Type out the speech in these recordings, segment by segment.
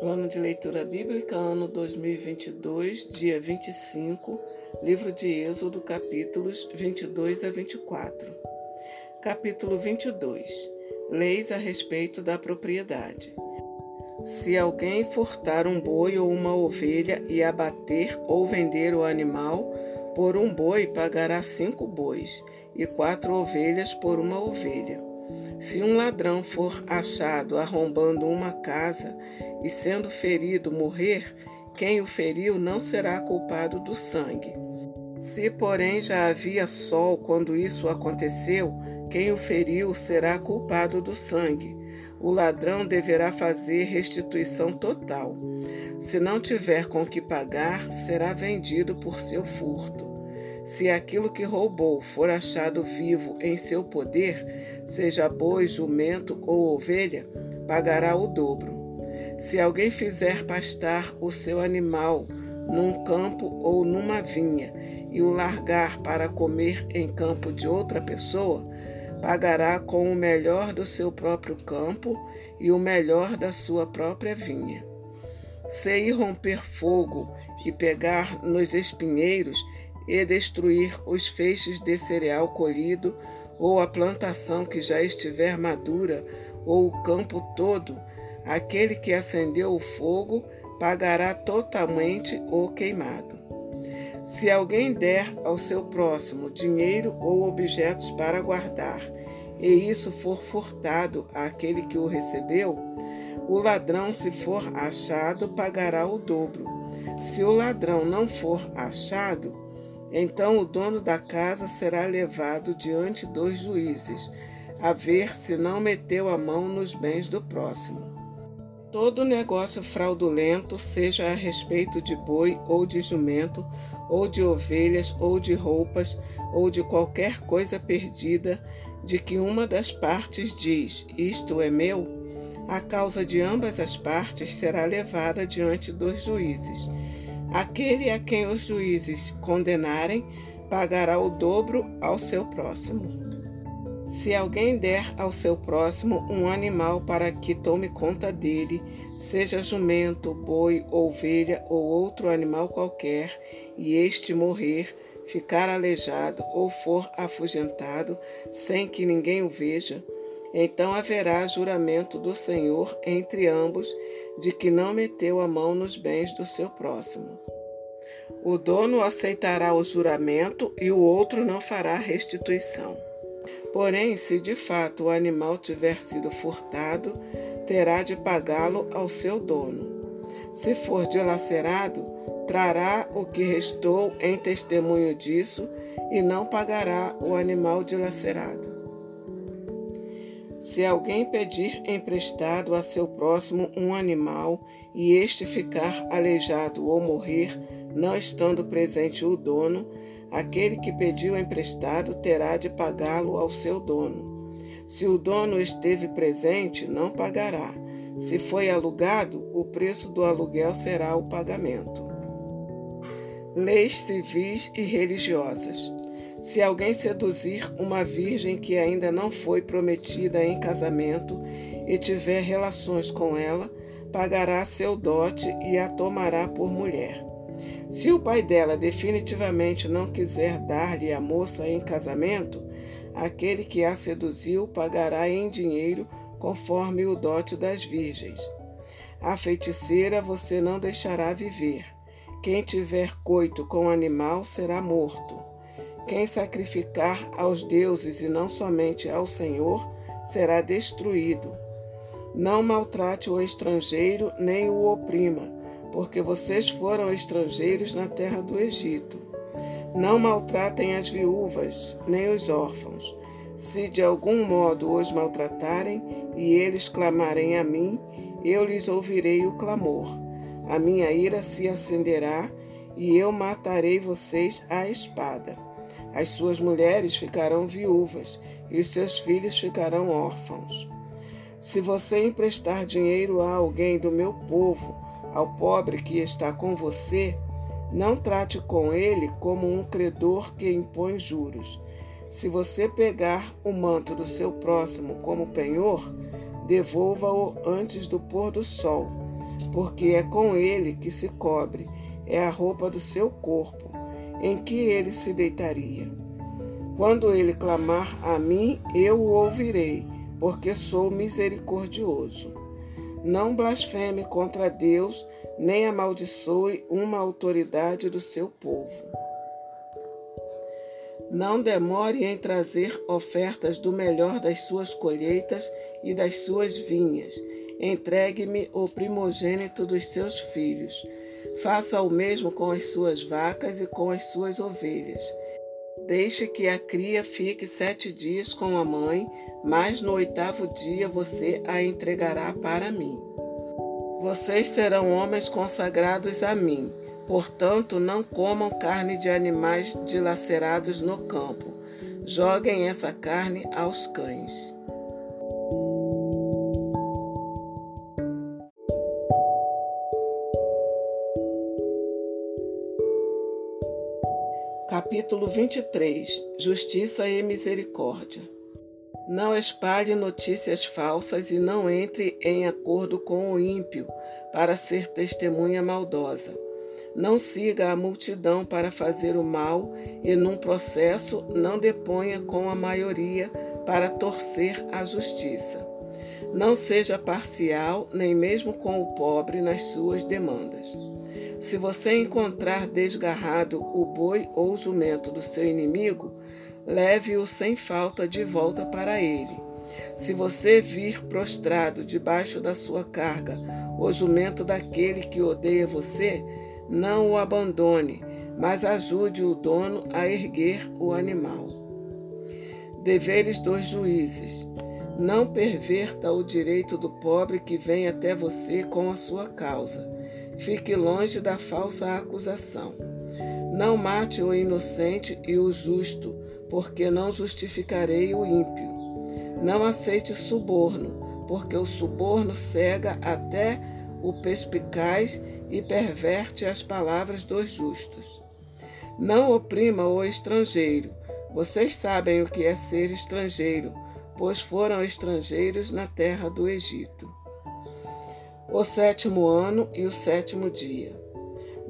Plano de leitura bíblica, ano 2022, dia 25, livro de Êxodo, capítulos 22 a 24. Capítulo 22 Leis a respeito da propriedade. Se alguém furtar um boi ou uma ovelha e abater ou vender o animal, por um boi pagará cinco bois e quatro ovelhas por uma ovelha. Se um ladrão for achado arrombando uma casa e sendo ferido morrer, quem o feriu não será culpado do sangue. Se, porém, já havia sol quando isso aconteceu, quem o feriu será culpado do sangue. O ladrão deverá fazer restituição total. Se não tiver com que pagar, será vendido por seu furto. Se aquilo que roubou for achado vivo em seu poder, seja boi, jumento ou ovelha, pagará o dobro. Se alguém fizer pastar o seu animal num campo ou numa vinha e o largar para comer em campo de outra pessoa, pagará com o melhor do seu próprio campo e o melhor da sua própria vinha. Se ir romper fogo e pegar nos espinheiros e destruir os feixes de cereal colhido, ou a plantação que já estiver madura, ou o campo todo, Aquele que acendeu o fogo pagará totalmente o queimado. Se alguém der ao seu próximo dinheiro ou objetos para guardar, e isso for furtado àquele que o recebeu, o ladrão, se for achado, pagará o dobro. Se o ladrão não for achado, então o dono da casa será levado diante dos juízes, a ver se não meteu a mão nos bens do próximo. Todo negócio fraudulento, seja a respeito de boi ou de jumento, ou de ovelhas, ou de roupas, ou de qualquer coisa perdida, de que uma das partes diz: Isto é meu, a causa de ambas as partes será levada diante dos juízes. Aquele a quem os juízes condenarem pagará o dobro ao seu próximo. Se alguém der ao seu próximo um animal para que tome conta dele, seja jumento, boi, ovelha ou outro animal qualquer, e este morrer, ficar aleijado ou for afugentado, sem que ninguém o veja, então haverá juramento do Senhor entre ambos de que não meteu a mão nos bens do seu próximo. O dono aceitará o juramento e o outro não fará restituição. Porém, se de fato o animal tiver sido furtado, terá de pagá-lo ao seu dono. Se for dilacerado, trará o que restou em testemunho disso e não pagará o animal dilacerado. Se alguém pedir emprestado a seu próximo um animal e este ficar aleijado ou morrer, não estando presente o dono, Aquele que pediu emprestado terá de pagá-lo ao seu dono. Se o dono esteve presente, não pagará. Se foi alugado, o preço do aluguel será o pagamento. Leis civis e religiosas. Se alguém seduzir uma virgem que ainda não foi prometida em casamento e tiver relações com ela, pagará seu dote e a tomará por mulher. Se o pai dela definitivamente não quiser dar-lhe a moça em casamento, aquele que a seduziu pagará em dinheiro conforme o dote das virgens. A feiticeira você não deixará viver. Quem tiver coito com animal será morto. Quem sacrificar aos deuses e não somente ao Senhor será destruído. Não maltrate o estrangeiro nem o oprima porque vocês foram estrangeiros na terra do Egito. Não maltratem as viúvas, nem os órfãos. Se de algum modo os maltratarem e eles clamarem a mim, eu lhes ouvirei o clamor. A minha ira se acenderá e eu matarei vocês à espada. As suas mulheres ficarão viúvas e os seus filhos ficarão órfãos. Se você emprestar dinheiro a alguém do meu povo, ao pobre que está com você, não trate com ele como um credor que impõe juros. Se você pegar o manto do seu próximo como penhor, devolva-o antes do pôr do sol, porque é com ele que se cobre, é a roupa do seu corpo, em que ele se deitaria. Quando ele clamar a mim, eu o ouvirei, porque sou misericordioso. Não blasfeme contra Deus, nem amaldiçoe uma autoridade do seu povo. Não demore em trazer ofertas do melhor das suas colheitas e das suas vinhas. Entregue-me o primogênito dos seus filhos. Faça o mesmo com as suas vacas e com as suas ovelhas. Deixe que a cria fique sete dias com a mãe, mas no oitavo dia você a entregará para mim. Vocês serão homens consagrados a mim Portanto, não comam carne de animais dilacerados no campo. Joguem essa carne aos cães. Capítulo 23 Justiça e Misericórdia Não espalhe notícias falsas e não entre em acordo com o ímpio para ser testemunha maldosa não siga a multidão para fazer o mal e, num processo, não deponha com a maioria para torcer a justiça. Não seja parcial, nem mesmo com o pobre nas suas demandas. Se você encontrar desgarrado o boi ou jumento do seu inimigo, leve-o sem falta de volta para ele. Se você vir prostrado debaixo da sua carga o jumento daquele que odeia você, não o abandone, mas ajude o dono a erguer o animal. Deveres dos juízes. Não perverta o direito do pobre que vem até você com a sua causa. Fique longe da falsa acusação. Não mate o inocente e o justo, porque não justificarei o ímpio. Não aceite suborno, porque o suborno cega até o perspicaz e perverte as palavras dos justos. Não oprima o estrangeiro. Vocês sabem o que é ser estrangeiro, pois foram estrangeiros na terra do Egito. O sétimo ano e o sétimo dia.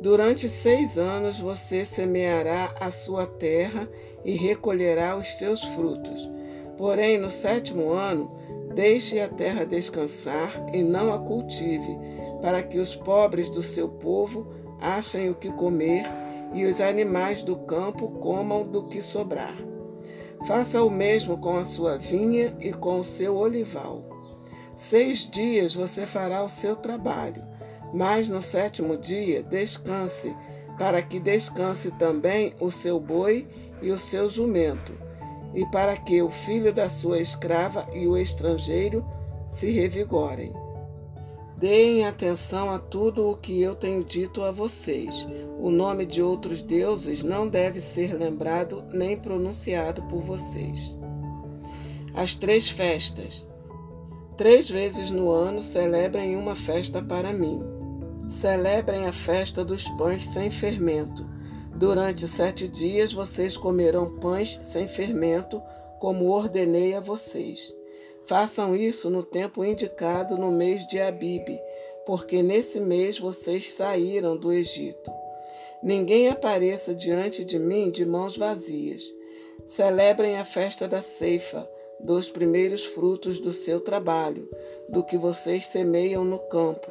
Durante seis anos você semeará a sua terra e recolherá os seus frutos. Porém, no sétimo ano, deixe a terra descansar e não a cultive para que os pobres do seu povo achem o que comer e os animais do campo comam do que sobrar. Faça o mesmo com a sua vinha e com o seu olival. Seis dias você fará o seu trabalho, mas no sétimo dia descanse, para que descanse também o seu boi e o seu jumento, e para que o filho da sua escrava e o estrangeiro se revigorem. Deem atenção a tudo o que eu tenho dito a vocês. O nome de outros deuses não deve ser lembrado nem pronunciado por vocês. As três festas. Três vezes no ano celebrem uma festa para mim. Celebrem a festa dos pães sem fermento. Durante sete dias vocês comerão pães sem fermento, como ordenei a vocês. Façam isso no tempo indicado no mês de Abibe, porque nesse mês vocês saíram do Egito. Ninguém apareça diante de mim de mãos vazias. Celebrem a festa da ceifa, dos primeiros frutos do seu trabalho, do que vocês semeiam no campo,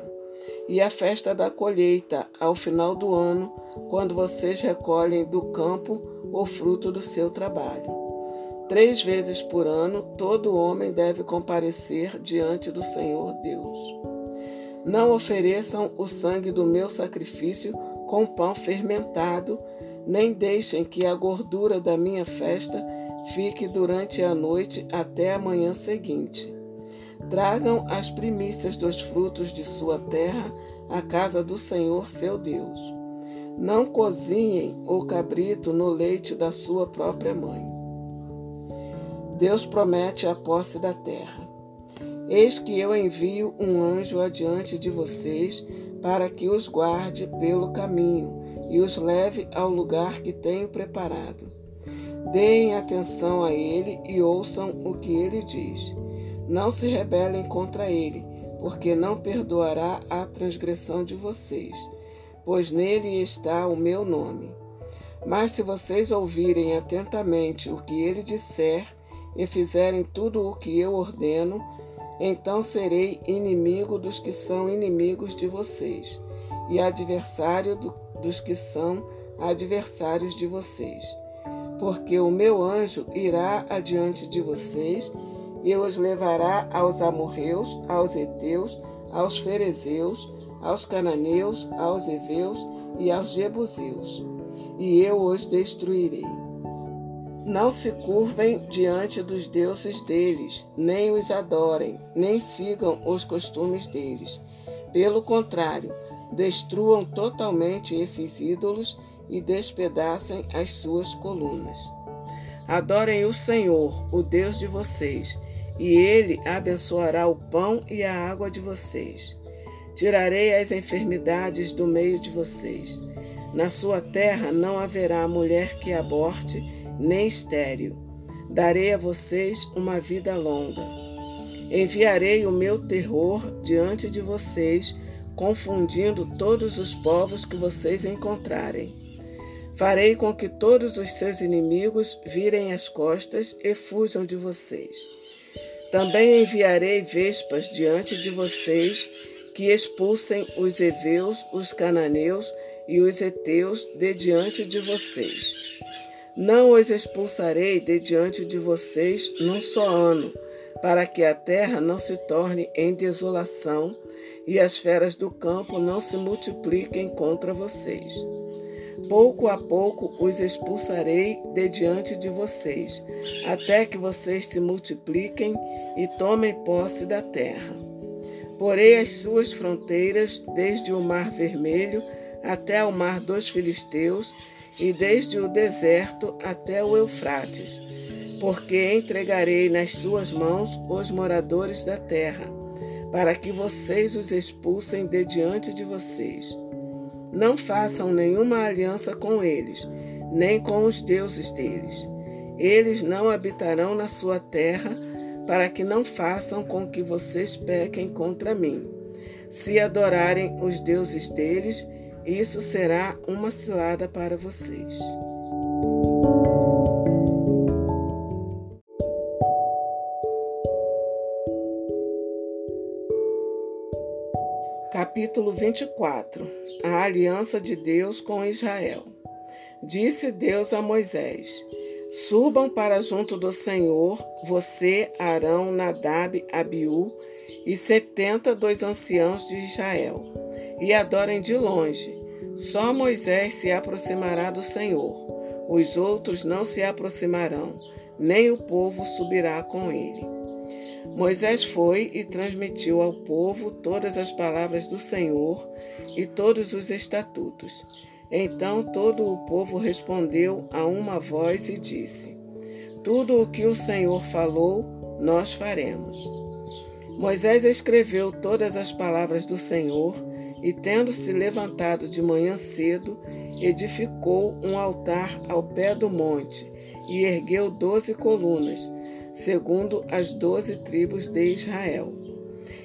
e a festa da colheita, ao final do ano, quando vocês recolhem do campo o fruto do seu trabalho. Três vezes por ano, todo homem deve comparecer diante do Senhor Deus. Não ofereçam o sangue do meu sacrifício com pão fermentado, nem deixem que a gordura da minha festa fique durante a noite até a manhã seguinte. Tragam as primícias dos frutos de sua terra à casa do Senhor seu Deus. Não cozinhem o cabrito no leite da sua própria mãe. Deus promete a posse da terra. Eis que eu envio um anjo adiante de vocês para que os guarde pelo caminho e os leve ao lugar que tenho preparado. Deem atenção a ele e ouçam o que ele diz. Não se rebelem contra ele, porque não perdoará a transgressão de vocês, pois nele está o meu nome. Mas se vocês ouvirem atentamente o que ele disser e fizerem tudo o que eu ordeno, então serei inimigo dos que são inimigos de vocês, e adversário do, dos que são adversários de vocês. Porque o meu anjo irá adiante de vocês e os levará aos amorreus, aos heteus, aos ferezeus, aos cananeus, aos heveus e aos jebuseus, e eu os destruirei. Não se curvem diante dos deuses deles, nem os adorem, nem sigam os costumes deles. Pelo contrário, destruam totalmente esses ídolos e despedacem as suas colunas. Adorem o Senhor, o Deus de vocês, e ele abençoará o pão e a água de vocês. Tirarei as enfermidades do meio de vocês. Na sua terra não haverá mulher que aborte, nem estéril. Darei a vocês uma vida longa. Enviarei o meu terror diante de vocês, confundindo todos os povos que vocês encontrarem. Farei com que todos os seus inimigos virem as costas e fujam de vocês. Também enviarei vespas diante de vocês, que expulsem os heveus, os cananeus e os heteus de diante de vocês. Não os expulsarei de diante de vocês num só ano, para que a terra não se torne em desolação e as feras do campo não se multipliquem contra vocês. Pouco a pouco os expulsarei de diante de vocês, até que vocês se multipliquem e tomem posse da terra. Porei as suas fronteiras desde o Mar Vermelho até o Mar dos Filisteus e desde o deserto até o Eufrates, porque entregarei nas suas mãos os moradores da terra, para que vocês os expulsem de diante de vocês. Não façam nenhuma aliança com eles, nem com os deuses deles. Eles não habitarão na sua terra, para que não façam com que vocês pequem contra mim. Se adorarem os deuses deles, isso será uma cilada para vocês. Capítulo 24 A aliança de Deus com Israel. Disse Deus a Moisés: Subam para junto do Senhor, você, Arão, Nadab, Abiú e setenta dos anciãos de Israel, e adorem de longe. Só Moisés se aproximará do Senhor, os outros não se aproximarão, nem o povo subirá com ele. Moisés foi e transmitiu ao povo todas as palavras do Senhor e todos os estatutos. Então todo o povo respondeu a uma voz e disse: Tudo o que o Senhor falou, nós faremos. Moisés escreveu todas as palavras do Senhor e, tendo-se levantado de manhã cedo, edificou um altar ao pé do monte e ergueu doze colunas segundo as doze tribos de Israel.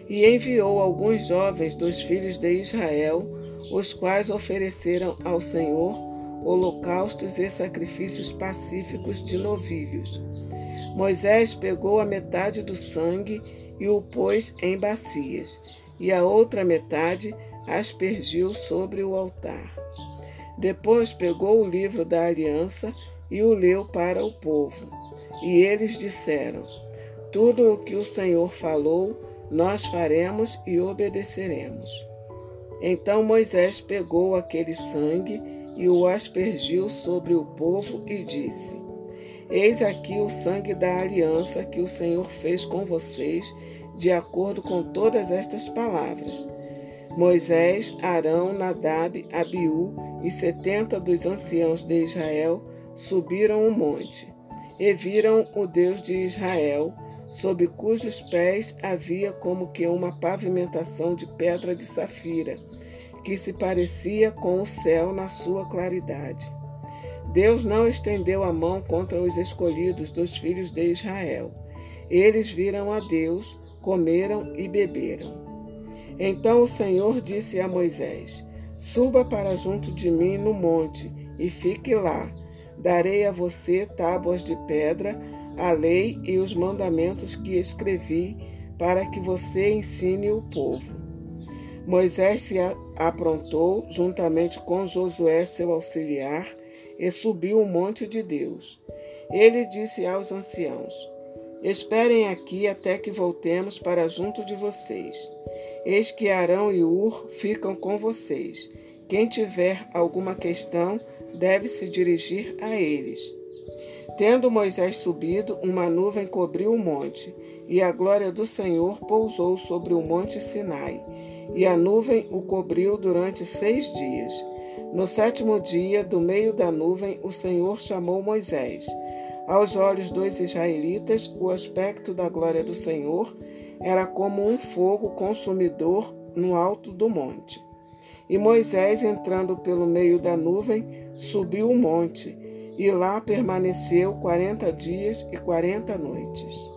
E enviou alguns jovens dos filhos de Israel, os quais ofereceram ao Senhor holocaustos e sacrifícios pacíficos de novilhos. Moisés pegou a metade do sangue e o pôs em bacias, e a outra metade aspergiu sobre o altar. Depois pegou o livro da aliança e o leu para o povo. E eles disseram: Tudo o que o Senhor falou, nós faremos e obedeceremos. Então Moisés pegou aquele sangue e o aspergiu sobre o povo e disse: Eis aqui o sangue da aliança que o Senhor fez com vocês, de acordo com todas estas palavras. Moisés, Arão, Nadab, Abiú e setenta dos anciãos de Israel subiram o monte e viram o Deus de Israel, sob cujos pés havia como que uma pavimentação de pedra de safira, que se parecia com o céu na sua claridade. Deus não estendeu a mão contra os escolhidos dos filhos de Israel. Eles viram a Deus, comeram e beberam. Então o Senhor disse a Moisés: Suba para junto de mim no monte e fique lá. Darei a você tábuas de pedra, a lei e os mandamentos que escrevi, para que você ensine o povo. Moisés se aprontou juntamente com Josué, seu auxiliar, e subiu o monte de Deus. Ele disse aos anciãos: Esperem aqui até que voltemos para junto de vocês. Eis que Arão e Ur ficam com vocês. Quem tiver alguma questão deve se dirigir a eles. Tendo Moisés subido, uma nuvem cobriu o monte, e a glória do Senhor pousou sobre o monte Sinai, e a nuvem o cobriu durante seis dias. No sétimo dia, do meio da nuvem, o Senhor chamou Moisés. Aos olhos dos israelitas, o aspecto da glória do Senhor era como um fogo consumidor no alto do monte. E Moisés, entrando pelo meio da nuvem, subiu o monte, e lá permaneceu quarenta dias e quarenta noites.